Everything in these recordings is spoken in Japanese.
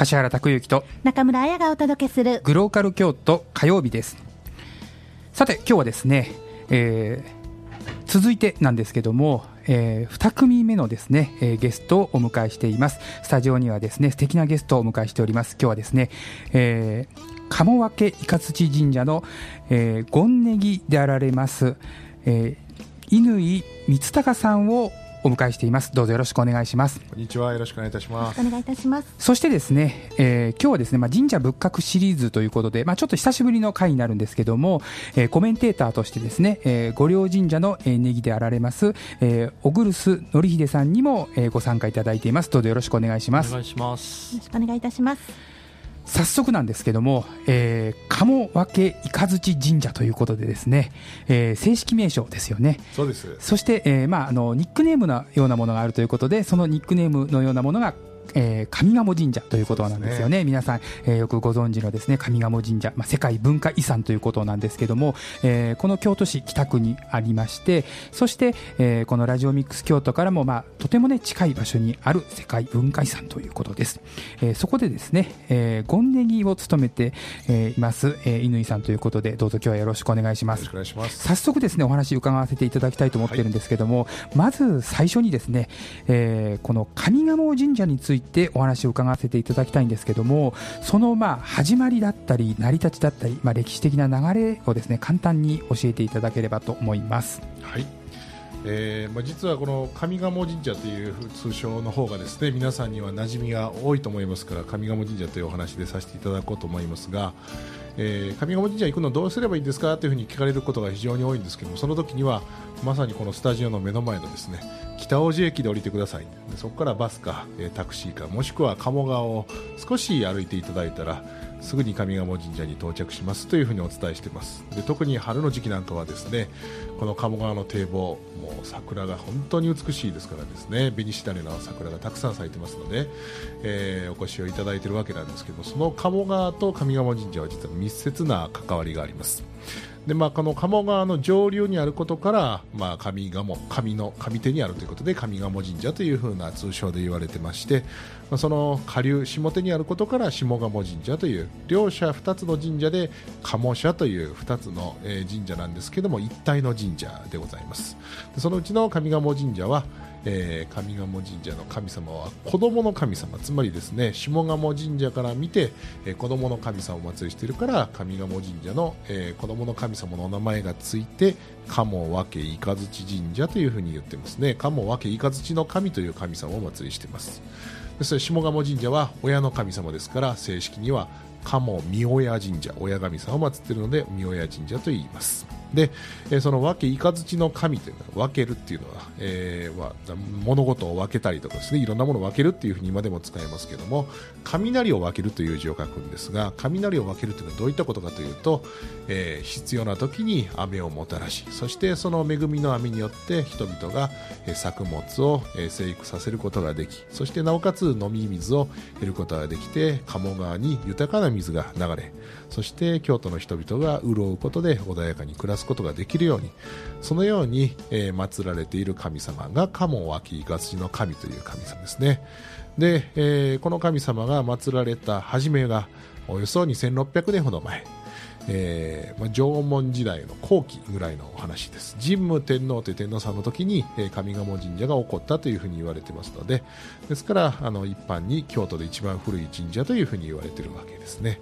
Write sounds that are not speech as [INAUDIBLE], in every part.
柏原拓之と中村彩がお届けするグローカル京都火曜日です。さて今日はですね、えー、続いてなんですけども、えー、2組目のですね、えー、ゲストをお迎えしています。スタジオにはですね素敵なゲストをお迎えしております。今日はですね、えー、鴨分いかつち神社の、えー、権ネギであられます、えー、乾光隆さんをお迎えしています。どうぞよろしくお願いします。こんにちは。よろしくお願いいたします。お願いいたします。そしてですね、えー、今日はですね、まあ、神社仏閣シリーズということで、まあ、ちょっと久しぶりの回になるんですけども、えー、コメンテーターとしてですね、えー、御陵神社の、えー、ネギであられます、えー、小栗須則秀さんにも、えー、ご参加いただいています。どうぞよろしくお願いします。お願いします。よろしくお願いいたします早速なんですけども、えー、鴨分雷神社ということでですね、えー、正式名称ですよね。そうです。そして、えー、まあ、あの、ニックネームのようなものがあるということで、そのニックネームのようなものがえー、上賀茂神社ということなんですよね、ね。皆さん、えー、よくご存知のですね上賀茂神社、まあ、世界文化遺産ということなんですけども、えー、この京都市北区にありましてそして、えー、このラジオミックス京都からも、まあ、とても、ね、近い場所にある世界文化遺産ということです、えー、そこでですね、えー、ゴンネギを務めて、えー、います、えー、乾さんということでどうぞ今日はよろしくお願いします。早速ですねお話伺わせていただきたいと思ってるんですけども、はい、まず最初にですね、えー、この上賀茂神社についてお話を伺わせていただきたいんですけどもそのまあ始まりだったり成り立ちだったり、まあ、歴史的な流れをですね簡単に教えていただければと思います。はいえーまあ、実はこの上賀茂神社という通称の方がですね皆さんには馴染みが多いと思いますから上賀茂神社というお話でさせていただこうと思いますが、えー、上賀茂神社行くのどうすればいいんですかというふうに聞かれることが非常に多いんですけどもその時にはまさにこのスタジオの目の前のですね北大路駅で降りてください。そこからバスか、えー、タクシーかもしくは鴨川を少し歩いていただいたらすぐに上賀茂神社に到着しますというふうにお伝えしています。で特に春の時期なんかはですねこの鴨川の堤防もう桜が本当に美しいですからですね紅しだれの桜がたくさん咲いてますので、えー、お越しをいただいているわけなんですけどその鴨川と上賀茂神社は実は密接な関わりがあります。でまあ、この鴨川の上流にあることから、まあ、上賀茂上の上手にあるということで上賀茂神社というふうな通称で言われてまして、まあ、その下流下手にあることから下鴨神社という両者2つの神社で鴨社という2つの、神社なんですけども一体の神社でございます。そのうちの上賀茂神社はえー、上賀茂神社の神様は子供の神様つまりですね下鴨神社から見て、えー、子供の神様をお祭りしているから上賀茂神社の、えー、子供の神様のお名前がついて鴨分けいかずち神社というふうに言ってますね。鴨分けいかずちの神という神様をお祭りしています。でそれ下鴨神社は親の神様ですから正式には鴨御親神社親神様を祀っているので御親神社と言います。で、その分け、雷の神というのは分けるっていうのは、えー、は物事を分けたりとかですね、いろんなものを分けるっていうふうに今でも使えますけども、雷を分けるという字を書くんですが、雷を分けるというのはどういったことかというと、えー、必要な時に雨をもたらし、そしてその恵みの雨によって人々が、作物を、生育させることができ、そしてなおかつ飲み水を得ることができて、鴨川に豊かな水が流れ、そして京都の人々が潤うことで穏やかに暮らすことができるようにそのように、えー、祀られている神様が鴨脇ガツの神という神様ですね。で、えー、この神様が祀られた初めがおよそ2600年ほど前。えーまあ、縄文時代の後期ぐらいのお話です。神武天皇という天皇さんの時に、えー、上賀茂神社が起こったというふうに言われてますのでですからあの一般に京都で一番古い神社というふうに言われているわけですね。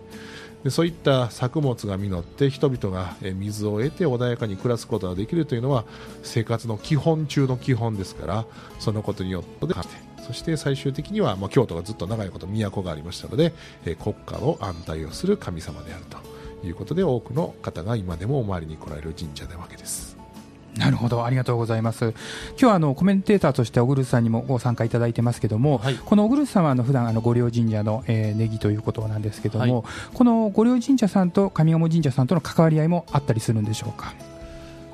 でそういった作物が実って人々が水を得て穏やかに暮らすことができるというのは生活の基本中の基本ですからそのことによってそして最終的には、まあ、京都がずっと長いこと都がありましたので、え国家を安泰をする神様であるということで多くの方が今でもお参りに来られる神社なわけです。なるほど、ありがとうございます。今日はあのコメンテーターとして小栗さんにもご参加いただいてますけども、はい、この小栗さんはあの普段あの御陵神社の、えー、ネギということなんですけども、はい、この御陵神社さんと上賀茂神社さんとの関わり合いもあったりするんでしょうか？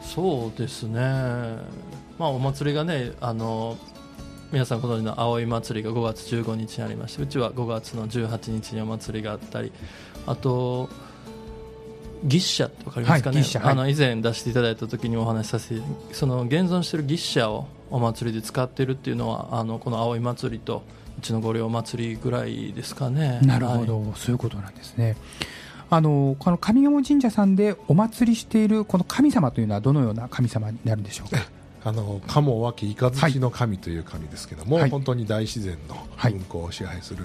そうですね。まあお祭りがね、あの皆さんご存知の葵祭りが5月15日にありまして、うちは5月の18日にお祭りがあったり、あと。牛車って分かりますかね、はい、あの以前出していただいた時にお話しさせてその現存している牛車をお祭りで使っているっていうのはあのこの葵祭りとうちの御陵祭りぐらいですかねなるほど、はいそういうことなんですね。あのこの上賀茂神社さんでお祭りしているこの神様というのはどのような神様になるんでしょうか？あの鴨脇雷の神という神ですけども、はい。本当に大自然のはい。運行を支配する、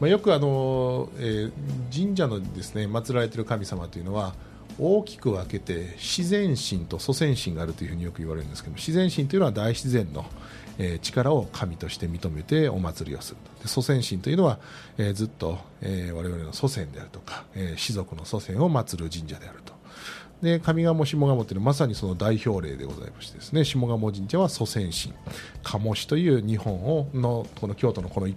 まあ、よくあの、えー神社のですね祀られている神様というのは大きく分けて自然神と祖先神があるというふうによく言われるんですけども自然神というのは大自然の、えー力を神として認めてお祭りをするで祖先神というのは、えーずっと、えー我々の祖先であるとか、えー士族の祖先を祀る神社であるとで上賀茂下賀茂というのはまさにその代表例でございましてですね。下賀茂神社は祖先神。鴨市という日本をのこの京都のこの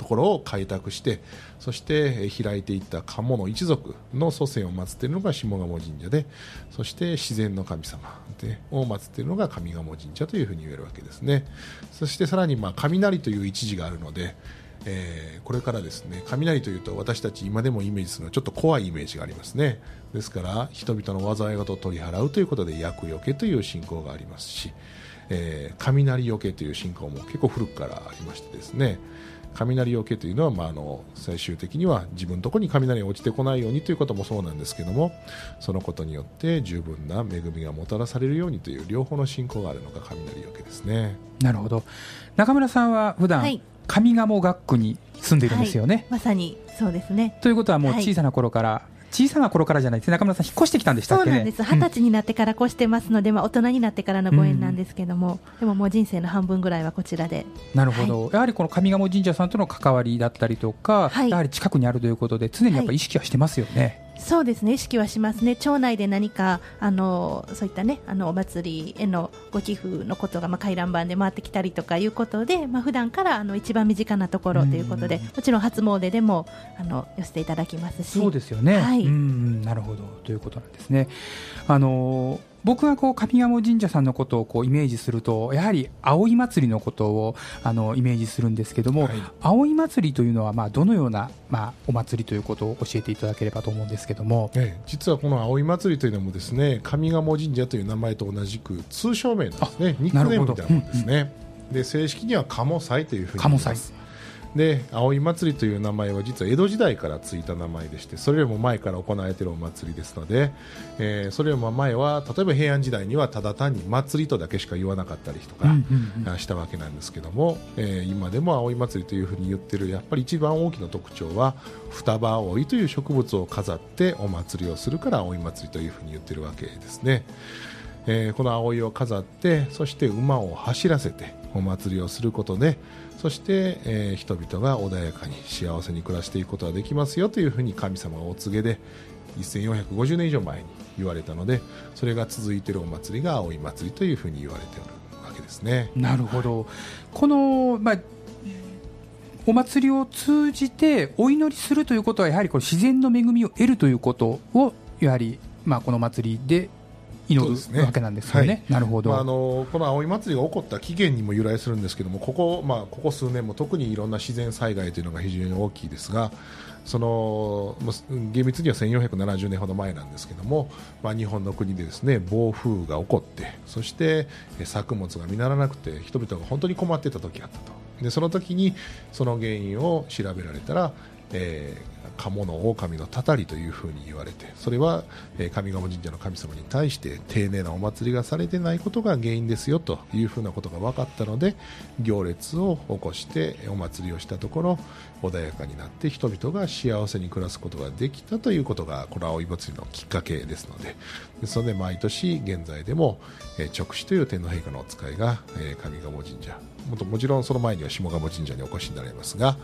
ところを開拓してそして開いていった鴨の一族の祖先を祀っているのが下賀茂神社でそして自然の神様でを祀っているのが上賀茂神社というふうに言えるわけですね。そしてさらにまあ雷という一字があるのでえーこれからですね雷というと私たち今でもイメージするのはちょっと怖いイメージがありますねですから人々の災い事を取り払うということで厄除けという信仰がありますし、えー雷除けという信仰も結構古くからありましてですね雷除けというのは、まあ、あの最終的には自分のところに雷が落ちてこないようにということもそうなんですけどもそのことによって十分な恵みがもたらされるようにという両方の信仰があるのが雷除けですね。なるほど。中村さんは普段、はい上賀茂学区に住んでいるんですよね。はいまさにそうですね。ということはもうはい小さな頃から、小さな頃からじゃないです中村さん引っ越してきたんでしたっけね。そうなんです。二十歳になってから越してますので、まあ大人になってからのご縁なんですけども、でももう人生の半分ぐらいはこちらで。なるほど、やはりこの上賀茂神社さんとの関わりだったりとか、はいやはり近くにあるということで、常にやっぱり意識はしてますよね。そうですね。意識はしますね、町内で何かあのそういったねあのお祭りへのご寄付のことが、まあ、回覧板で回ってきたりとかいうことで、まあ普段からあの一番身近なところということで、うん。もちろん初詣でもあの寄せていただきますし、そうですよね、はい。なるほど。ということなんですね。あのー僕がこう上賀茂神社さんのことをこうイメージすると、やはり葵祭りのことをあのイメージするんですけども、はい。葵祭りというのはまあどのような、まあ、お祭りということを教えていただければと思うんですけども、ええ実はこの葵祭りというのもですね上賀茂神社という名前と同じく通称名なんですね。ニックネームみたいなもんですね、で正式には鴨祭というふうに言いますで葵祭りという名前は実は江戸時代からついた名前でしてそれよりも前から行われているお祭りですので、えーそれよりも前は例えば平安時代にはただ単に祭りとだけしか言わなかったりとか、したわけなんですけども、えー今でも葵祭りというふうに言ってるやっぱり一番大きな特徴は双葉葵という植物を飾ってお祭りをするから葵祭りというふうに言ってるわけですね、えーこの葵を飾ってそして馬を走らせてお祭りをすることでそして、えー人々が穏やかに幸せに暮らしていくことができますよというふうに神様がお告げで1450年以上前に言われたのでそれが続いているお祭りが葵祭りというふうに言われておるわけですね。なるほど、この、まあ、お祭りを通じてお祈りするということは、やはりこれ自然の恵みを得るということを、やはり、まあ、この祭りで祈そうですね。るわけなんですよね。はい。なるほど、まあ、あのこの葵祭りが起こった起源にも由来するんですけどもここ,、まあ、ここ数年も特にいろんな自然災害というのが非常に大きいですがそのまあ厳密には1470年ほど前なんですけども、まあ、日本の国でですね暴風が起こってそしてえ作物が実らなくて人々が本当に困っていた時があったと。でその時にその原因を調べられたら、えー鴨の狼のたたりというふうに言われてそれは、え上賀茂神社の神様に対して丁寧なお祭りがされてないことが原因ですよというふうなことが分かったので行列を起こしてお祭りをしたところ穏やかになって人々が幸せに暮らすことができたということがこの葵祭りのきっかけですのでですので毎年現在でも、えー直視という天皇陛下のお使いが、え上賀茂神社もともちろんその前には下鴨神社にお越しになられますが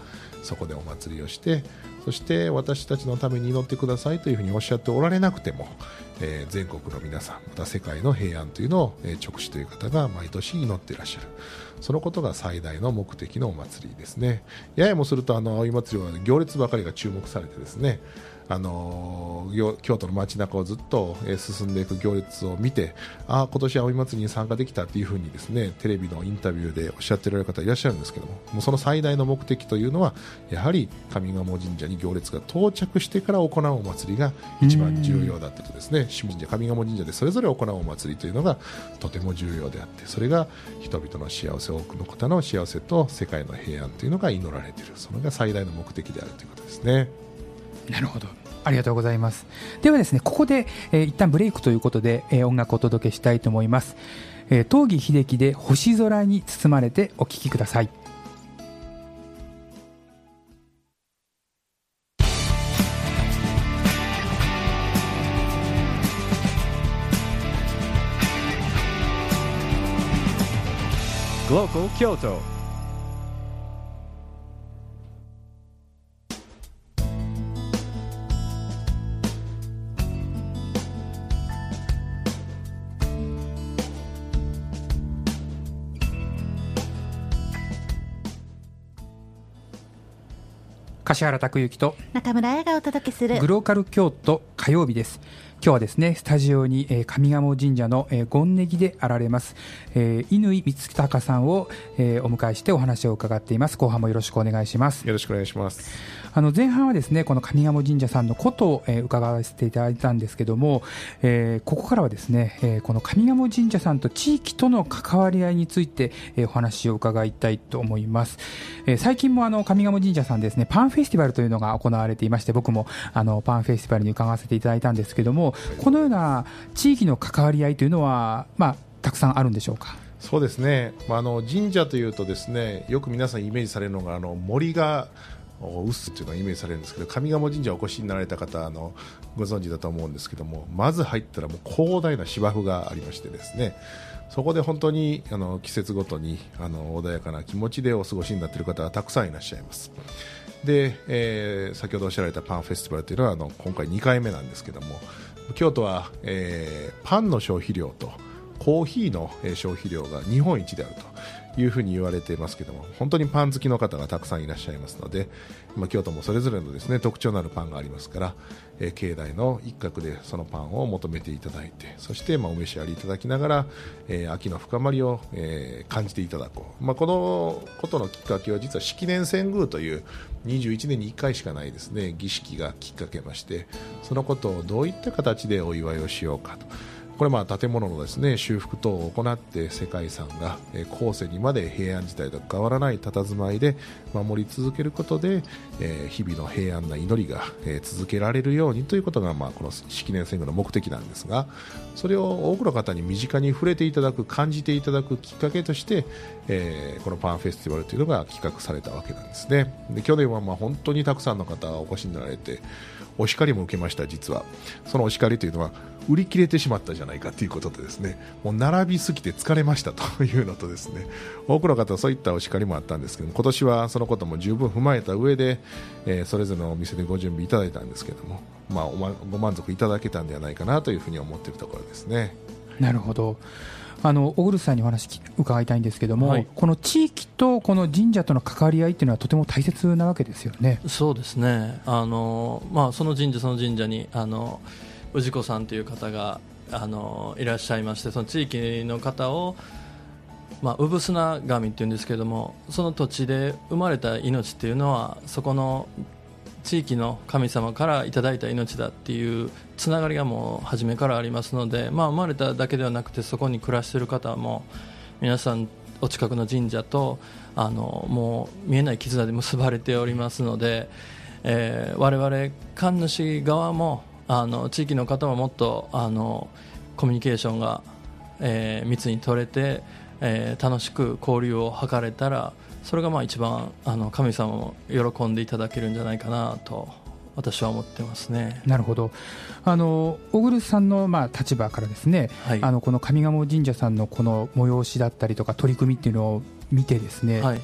そこでお祭りをしてそして私たちのために祈ってくださいというふうにおっしゃっておられなくても、えー全国の皆さんまた世界の平安というのを、えー直視という方が毎年祈っていらっしゃる。そのことが最大の目的のお祭りですね。ややもするとあの葵祭りは行列ばかりが注目されてですねあのー京都の街中をずっとえー進んでいく行列を見てああ今年葵祭りに参加できたというふうにですねテレビのインタビューでおっしゃってられる方いらっしゃるんですけどももうその最大の目的というのはやはり上賀茂神社に行列が到着してから行うお祭りが一番重要だったとですね下神社上賀茂神社でそれぞれ行うお祭りというのがとても重要であってそれが人々の幸せ多くの方の幸せと世界の平安というのが祈られているそれが最大の目的であるということですね。なるほど。ありがとうございます。ではですね、ここで、えー一旦ブレイクということで、えー音楽をお届けしたいと思います。えー、東儀秀樹で星空に包まれてお聴きください。Global Kyoto. 柏原拓之と中村彩がお届けするグローカル京都火曜日です。今日はですね、スタジオに、えー上賀茂神社の、えー、権ネギであられます、えー、乾光隆さんを、えーお迎えしてお話を伺っています。後半もよろしくお願いします。よろしくお願いします。あの前半はですねこの上賀茂神社さんのことを、えー伺わせていただいたんですけども、えーここからはですね、えーこの上賀茂神社さんと地域との関わり合いについて、えーお話を伺いたいと思います、えー最近もあの上賀茂神社さんですねパンフェスティバルというのが行われていまして僕もあのパンフェスティバルに伺わせていただいたんですけどもこのような地域の関わり合いというのは、まあ、たくさんあるんでしょうか？そうですね、まあ、あの神社というとですねよく皆さんイメージされるのがあの森がお薄っていうのがイメージされるんですけど上賀茂神社お越しになられた方あのご存知だと思うんですけどもまず入ったらもう広大な芝生がありましてですね。そこで本当にあの季節ごとにあの穏やかな気持ちでお過ごしになっている方がたくさんいらっしゃいます。で、えー先ほどおっしゃられたパンフェスティバルというのはあの今回2回目なんですけども京都は、えーパンの消費量とコーヒーの消費量が日本一であるというふうに言われていますけども本当にパン好きの方がたくさんいらっしゃいますので、まあ、京都もそれぞれのですね特徴のあるパンがありますから、えー境内の一角でそのパンを求めていただいてそしてまあお召し上がりいただきながら、えー秋の深まりを、えー感じていただこう、まあ、このことのきっかけは実は式年遷宮という21年に1回しかないですね儀式がきっかけましてそのことをどういった形でお祝いをしようかと。これまあ建物のですね修復等を行って世界遺産が後世にまで平安時代と変わらない佇まいで守り続けることで、日々の平安な祈りが続けられるようにということがまあこの式年遷宮の目的なんですがそれを多くの方に身近に触れていただく感じていただくきっかけとして、このパンフェスティバルというのが企画されたわけなんですね。で去年はまあ本当にたくさんの方がお越しになられてお叱りも受けました実は。そのお叱りというのは売り切れてしまったじゃないかということでですね。もう並びすぎて疲れましたというのとですね。多くの方はそういったお叱りもあったんですけど今年はそのことも十分踏まえた上で、えーそれぞれのお店でご準備いただいたんですけども、まあ、おまご満足いただけたんではないかなというふうに思っているところですね。なるほど。あの小栗さんにお話き伺いたいんですけども、はいこの地域とこの神社との関わり合いっていうのはとても大切なわけですよね。そうですねあの、まあ、その神社その神社にあの氏子さんという方があのいらっしゃいましてその地域の方を、まあ、産砂神っていうんですけどもその土地で生まれた命っていうのはそこの地域の神様からいただいた命だっていうつながりがもう初めからありますので、まあ、生まれただけではなくてそこに暮らしている方も皆さんお近くの神社とあのもう見えない絆で結ばれておりますので、えー、我々神主側もあの地域の方ももっとあのコミュニケーションが、えー密に取れて、えー楽しく交流を図れたらそれがまあ一番あの神様も喜んでいただけるんじゃないかなと私は思ってますね。なるほど。あの小栗さんの、まあ、立場からですね、はい。あのこの上賀茂神社さんのこの催しだったりとか取り組みっていうのを見てですね、はい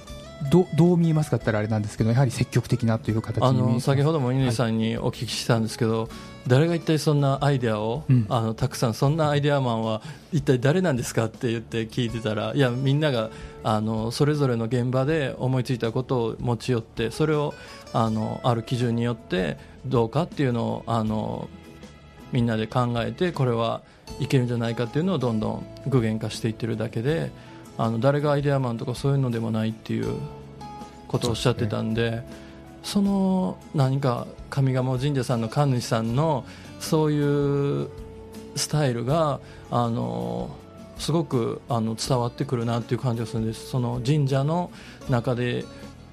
どどう見えますかって言ったらあれなんですけどやはり積極的なという形あの先ほども乾さんにお聞きしたんですけど、誰が一体そんなアイデアを、うん。あのたくさんそんなアイデアマンは一体誰なんですかって言って聞いてたらいやみんながあのそれぞれの現場で思いついたことを持ち寄ってそれをあのある基準によってどうかっていうのをあのみんなで考えてこれはいけるんじゃないかっていうのをどんどん具現化していってるだけであの誰がアイデアマンとかそういうのでもないっていうことをおっしゃってたんでその何か上賀茂神社さんの神主さんのそういうスタイルがあのすごくあの伝わってくるなっていう感じがするんです。その神社の中で、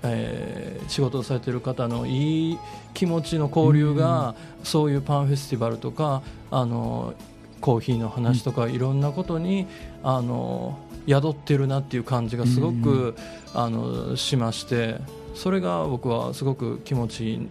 えー仕事をされている方のいい気持ちの交流が、そういうパンフェスティバルとかあのコーヒーの話とか、いろんなことにあの宿ってるなっていう感じがすごく、あのしましてそれが僕はすごく気持ちいい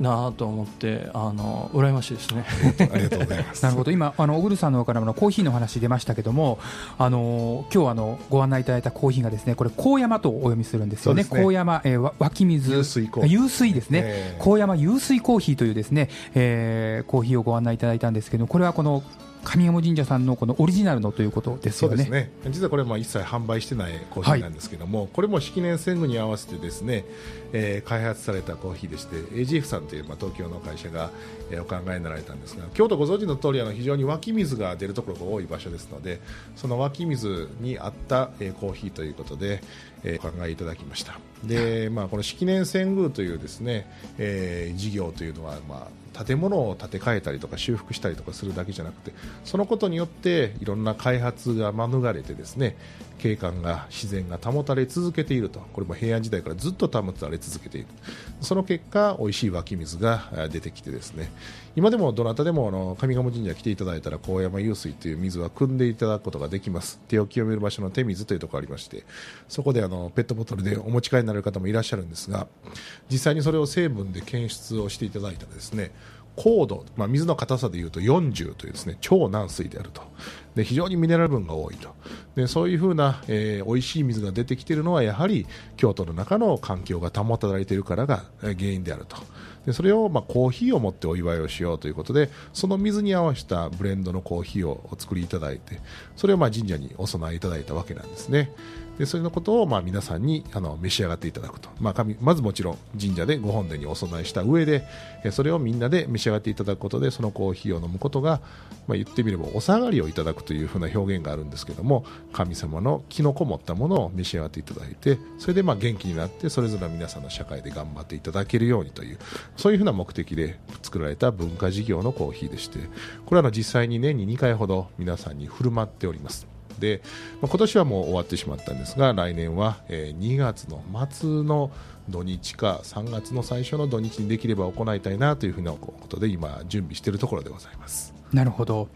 なと思ってあの羨ましいですね。ありがとうございます。[LAUGHS] なるほど。今あの小栗さんの方からもコーヒーの話出ましたけどもあの今日あのご案内いただいたコーヒーがですねこれ高山とお読みするんですよね。ね。高山、えーわ湧き水。湧水コーヒー。湧水ですね、えー高山湧水コーヒーというですね、えーコーヒーをご案内いただいたんですけどこれはこの上賀茂神社さんのこのオリジナルのということですよね。そうですね。実はこれはまあ一切販売してないコーヒーなんですけども、これも式年遷宮に合わせてですね、えー開発されたコーヒーでして AGF さんというまあ東京の会社が、えーお考えになられたんですが京都ご存知の通りあの非常に湧き水が出るところが多い場所ですのでその湧き水に合った、えーコーヒーということで、えーお考えいただきました。で、まあ、この式年遷宮というですね、えー事業というのは、まあ建物を建て替えたりとか修復したりとかするだけじゃなくてそのことによっていろんな開発が免れてですね景観が自然が保たれ続けていると。これも平安時代からずっと保たれ続けている。その結果美味しい湧き水が出てきてですね。今でもどなたでもあの上賀茂神社来ていただいたら高山湧水という水は汲んでいただくことができます。手を清める場所の手水というところがありましてそこであのペットボトルでお持ち帰りになる方もいらっしゃるんですが実際にそれを成分で検出をしていただいたらですね高度、まあ、水の硬さでいうと40というですね超軟水であると。で非常にミネラル分が多いと。でそういうふうな、えー美味しい水が出てきているのはやはり京都の中の環境が保たれているからが原因であると。でそれを、まあ、コーヒーを持ってお祝いをしようということでその水に合わせたブレンドのコーヒーをお作りいただいてそれをまあ神社にお供えいただいたわけなんですね。でそれのことをまあ皆さんにあの召し上がっていただくと、まあ、神まずもちろん神社でご本殿にお供えした上でそれをみんなで召し上がっていただくことでそのコーヒーを飲むことが、まあ、言ってみればお下がりをいただくというふうな表現があるんですけども神様の気のこもったものを召し上がっていただいてそれでまあ元気になってそれぞれの皆さんの社会で頑張っていただけるようにというそういうふうな目的で作られた文化事業のコーヒーでしてこれはの実際に年に2回ほど皆さんに振る舞っております。で、まあ今年はもう終わってしまったんですが来年は、えー2月の末の土日か3月の最初の土日にできれば行いたいなというふうなことで今準備しているところでございます。なるほど。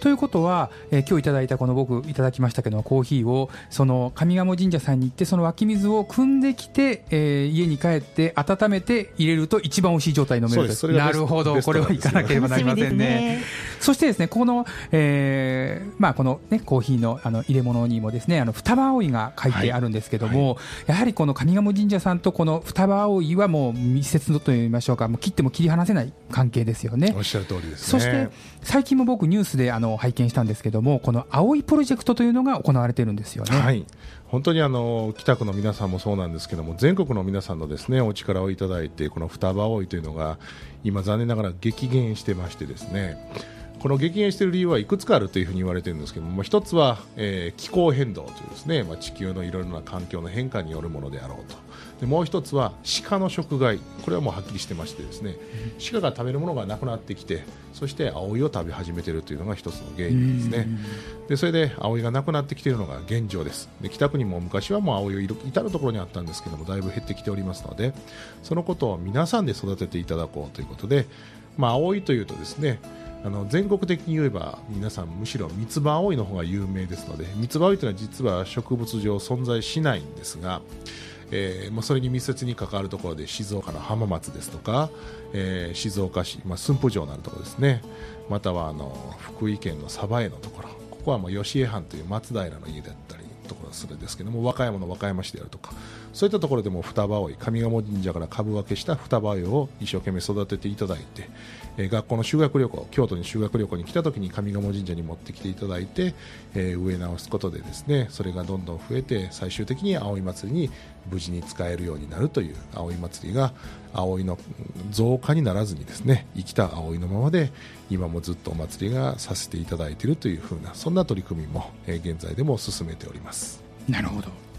ということは、えー今日いただいたこの僕いただきましたけどコーヒーをその上賀茂神社さんに行ってその湧き水を汲んできて、えー家に帰って温めて入れると一番美味しい状態に飲めるなるほどこれはなんですよ行かなければなりませんね。そしてですね、この、えーまあ、このね、コーヒーのあの入れ物にもですね、あの、双葉葵が書いてあるんですけども、やはりこの上賀茂神社さんとこの双葉葵はもう密接のと言いましょうか、もう切っても切り離せない関係ですよねおっ。しゃる通りですね。そして、最近も僕ニュースであの拝見したんですけども、この葵プロジェクトというのが行われてるんですよね。はい、本当にあの北区の皆さんもそうなんですけども全国の皆さんのですねお力をいただいてこの双葉葵というのが今残念ながら激減してましてですねこの激減している理由はいくつかあるというふうに言われているんですけども、まあ一つは、えー気候変動というですね、まあ、地球のいろいろな環境の変化によるものであろうとでもう一つは鹿の食害。これはもうはっきりしてましてですね鹿が食べるものがなくなってきてそして葵を食べ始めているというのが一つの原因ですね。でそれで葵がなくなってきているのが現状です。で北区にも昔はもう葵を至る所にあったんですけどもだいぶ減ってきておりますのでそのことを皆さんで育てていただこうということで、まあ、葵というとですねあの全国的に言えば皆さんむしろ三つ葉葵の方が有名ですので三つ葉葵というのは実は植物上存在しないんですがえーまあ、それに密接に関わるところで静岡の浜松ですとか、えー静岡市、まあ、駿府城のあるところですね。またはあの福井県の鯖江のところ。ここはもう吉江藩という松平の家だったりところするんですけども和歌山の和歌山市であるとかそういったところでも双葉葵上賀茂神社から株分けした双葉葵を一生懸命育てていただいて、えー学校の修学旅行京都に修学旅行に来た時に上賀茂神社に持ってきていただいて、えー植え直すことでですねそれがどんどん増えて最終的に葵祭りに無事に使えるようになるという葵祭りが葵の増加にならずにですね生きた葵のままで今もずっとお祭りがさせていただいているというふうなそんな取り組みも、え現在でも進めております。なるほど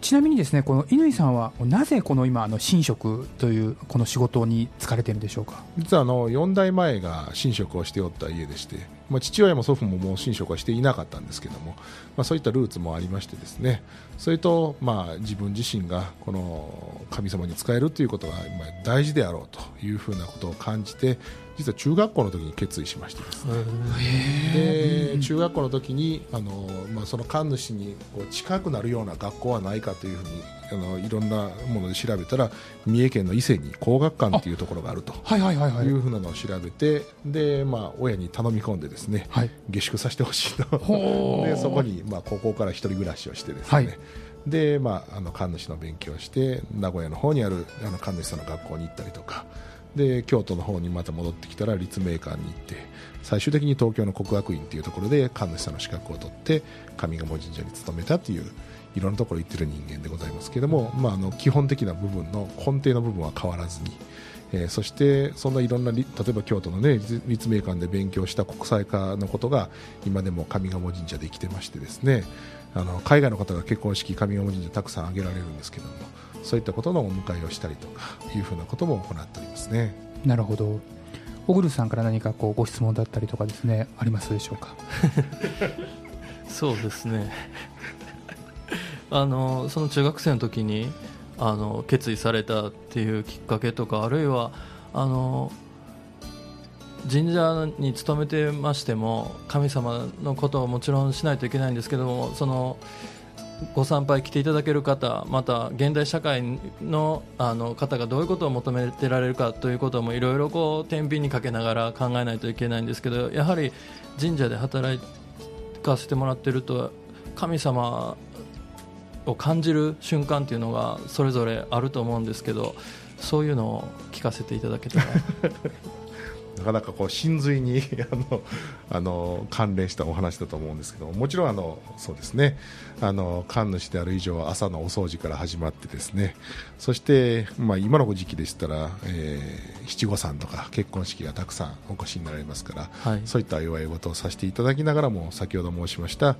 ちなみにですねこの乾さんはなぜこの今あの神職というこの仕事に就かれてるんでしょうか？実はあの4代前が神職をしておった家でして、まあ、父親も祖父ももう神職はしていなかったんですけども、まあ、そういったルーツもありましてですね。それと、まあ、自分自身がこの神様に仕えるということがまあ大事であろうというふうなことを感じて実は中学校の時に決意しましてですね。で中学校の時にあの、まあ、その神主にこう近くなるような学校はないかというふうにあのいろんなもので調べたら三重県の伊勢に工学館というところがあると。はいはいはいはい。いうふうなのを調べてで、まあ、親に頼み込んでですね、はい。下宿させてほしいと。[LAUGHS] でそこに、まあ、高校から一人暮らしをしてですね、はい。で、まあ、あの神主の勉強をして名古屋の方にあるあの神主さんの学校に行ったりとか。で京都の方にまた戻ってきたら立命館に行って最終的に東京の国学院というところで神主さんの資格を取って上賀茂神社に勤めたといういろんなところ行ってる人間でございますけれども、まあ、あの基本的な部分の根底の部分は変わらずに、えーそしてそんないろんなり例えば京都の、ね、立立命館で勉強した国際化のことが今でも上賀茂神社で生きてましてですねあの海外の方が結婚式上賀茂神社たくさん挙げられるんですけどもそういったことのお迎えをしたりとかいうふうなことも行っておりますね。なるほど。小栗さんから何かこうご質問だったりとかですねありますでしょうか？[LAUGHS] そうですねあのその中学生の時にあの決意されたっていうきっかけとかあるいはあの神社に勤めてましても神様のことをもちろんしないといけないんですけどもそのご参拝来ていただける方また現代社会のあの方がどういうことを求めてられるかということもいろいろこう天秤にかけながら考えないといけないんですけどやはり神社で働かせてもらってると神様を感じる瞬間っていうのがそれぞれあると思うんですけどそういうのを聞かせていただけたら。[LAUGHS] なかなかこう真髄に [LAUGHS] あのあの関連したお話だと思うんですけどももちろんあのそうですね。あの神主である以上は朝のお掃除から始まってですね。そして、まあ、今の時期でしたら、えー七五三とか結婚式がたくさんお越しになられますから、はい。そういった祝い事をさせていただきながらも先ほど申しました、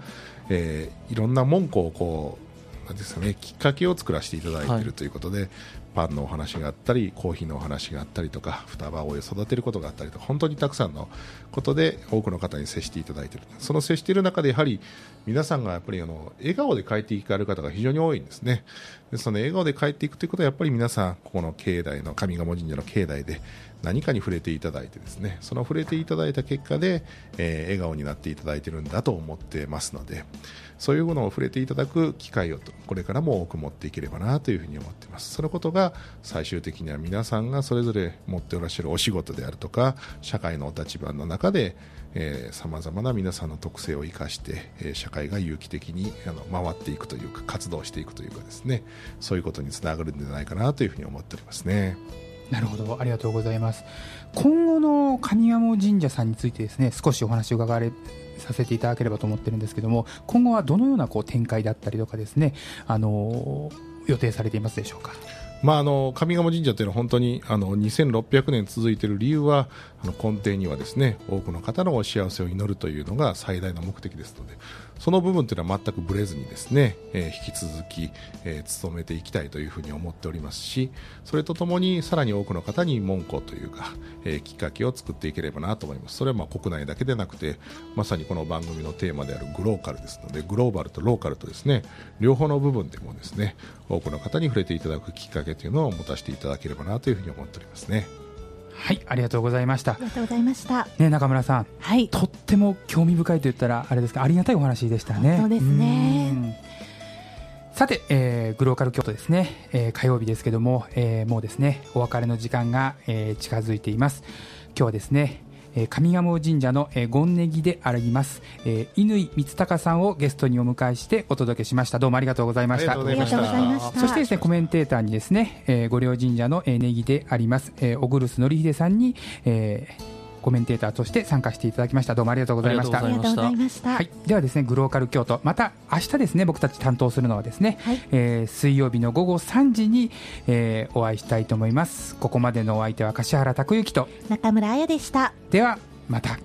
えーいろんな文句をこうですかね。きっかけを作らせていただいていはい。るということで、パンのお話があったりコーヒーのお話があったりとか双葉を育てることがあったりとか本当にたくさんのことで多くの方に接していただいている。その接している中でやはり皆さんがやっぱりあの笑顔で帰っていかれる方が非常に多いんですね。でその笑顔で帰っていくということはやっぱり皆さんここの境内の上賀茂神社の境内で何かに触れていただいてですねその触れていただいた結果で、えー笑顔になっていただいているんだと思ってますのでそういうものを触れていただく機会をとこれからも多く持っていければなというふうに思っていますそのことが最終的には皆さんがそれぞれ持っておらっしゃるお仕事であるとか社会のお立場の中でさまざまな皆さんの特性を生かして、えー社会が有機的にあの回っていくというか活動していくというかですねそういうことにつながるんじゃないかなというふうに思っておりますね。なるほど。ありがとうございます。今後の上賀茂神社さんについてですね少しお話を伺われさせていただければと思ってるんですけども今後はどのようなこう展開だったりとかですねあの予定されていますでしょうか？まあ、あの上賀茂神社というのは本当にあの2600年続いている理由はあの根底にはですね多くの方のお幸せを祈るというのが最大の目的ですのでその部分というのは全くぶれずにですね、えー引き続き、えー努めていきたいというふうに思っておりますしそれとともにさらに多くの方に門戸というか、えーきっかけを作っていければなと思いますそれはまあ国内だけでなくてまさにこの番組のテーマであるグローカルですのでグローバルとローカルとですね両方の部分でもですね多くの方に触れていただくきっかけというのを持たせていただければなというふうに思っておりますね。はいありがとうございました。ありがとうございました。ね中村さん。はい。とっても興味深いと言ったらあれですかありがたいお話でしたね。そうですね。うん。さて、えーグローカル京都ですね、えー火曜日ですけども、えーもうですねお別れの時間が、えー近づいています。今日はですね、えー上賀茂神社の、えー、権ネギであります、えー、乾光隆さんをゲストにお迎えしてお届けしました。どうもありがとうございました。ありがとうございました。そしてですねコメンテーターにですね、えー、御陵神社の、えー、ネギであります、えー、小黒須典秀さんに、えーコメンテーターとして参加していただきました。どうもありがとうございました。ありがとうございました。はい、ではですねグローカル京都。また明日ですね僕たち担当するのはですね、はい。えー水曜日の午後3時に、えーお会いしたいと思います。ここまでのお相手は柏原拓之と。中村彩でした。ではまた